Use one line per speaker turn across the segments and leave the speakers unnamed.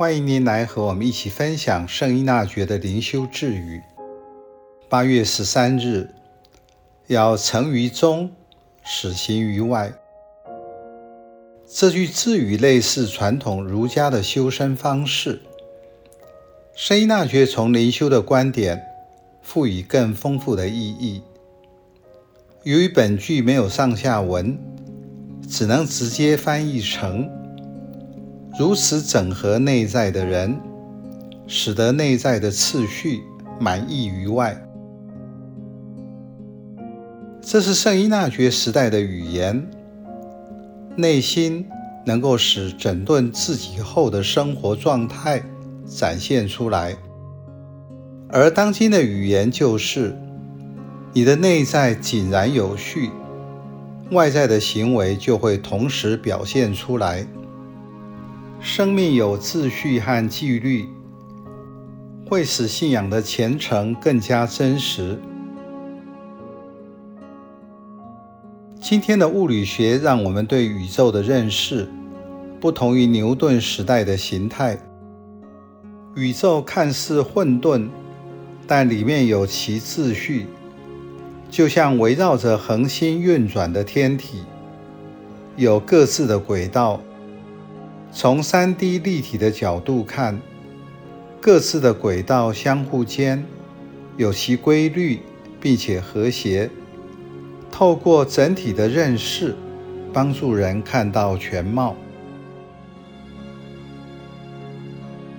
欢迎您来和我们一起分享圣依纳爵的灵修智语。八月十三日，要成于中，始行于外。这句智语类似传统儒家的修身方式。圣依纳爵从灵修的观点赋予更丰富的意义。由于本句没有上下文，只能直接翻译成。如此整合内在的人，使得内在的次序满溢于外。这是圣依纳爵时代的语言。内心能够使整顿自己后的生活状态展现出来，而当今的语言就是：你的内在井然有序，外在的行为就会同时表现出来。生命有秩序和纪律，会使信仰的虔诚更加真实。今天的物理学让我们对宇宙的认识不同于牛顿时代的形态。宇宙看似混沌，但里面有其秩序，就像围绕着恒星运转的天体，有各自的轨道。从 3D 立体的角度看，各自的轨道相互间有其规律，并且和谐。透过整体的认识，帮助人看到全貌。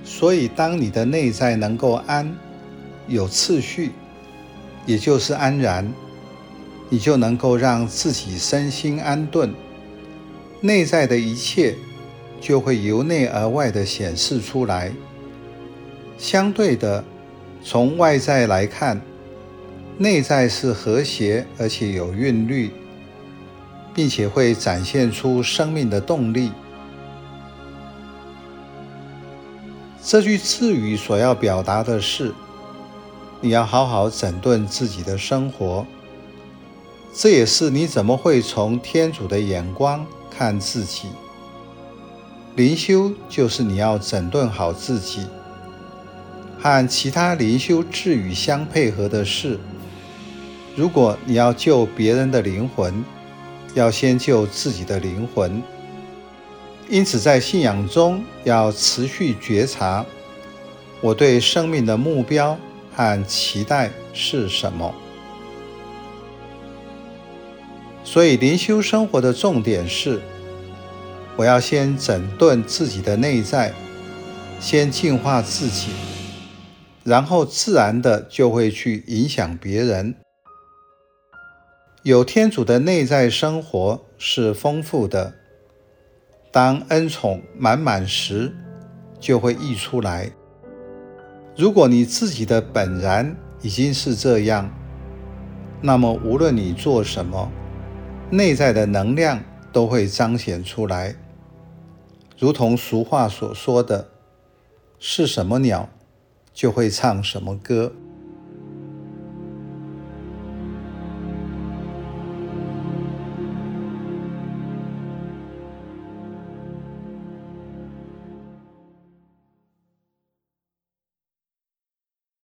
所以，当你的内在能够安，有次序，也就是安然，你就能够让自己身心安顿，内在的一切。就会由内而外的显示出来。相对的，从外在来看，内在是和谐而且有韵律，并且会展现出生命的动力。这句智语所要表达的是，你要好好整顿自己的生活。这也是你怎么会从天主的眼光看自己。灵修就是你要整顿好自己，和其他灵修智语相配合的是，如果你要救别人的灵魂，要先救自己的灵魂。因此，在信仰中要持续觉察，我对生命的目标和期待是什么。所以，灵修生活的重点是。我要先整顿自己的内在，先净化自己，然后自然的就会去影响别人。有天主的内在生活是丰富的，当恩宠满满时，就会溢出来。如果你自己的本然已经是这样，那么无论你做什么，内在的能量都会彰显出来。如同俗话所说的，是什么鸟，就会唱什么歌。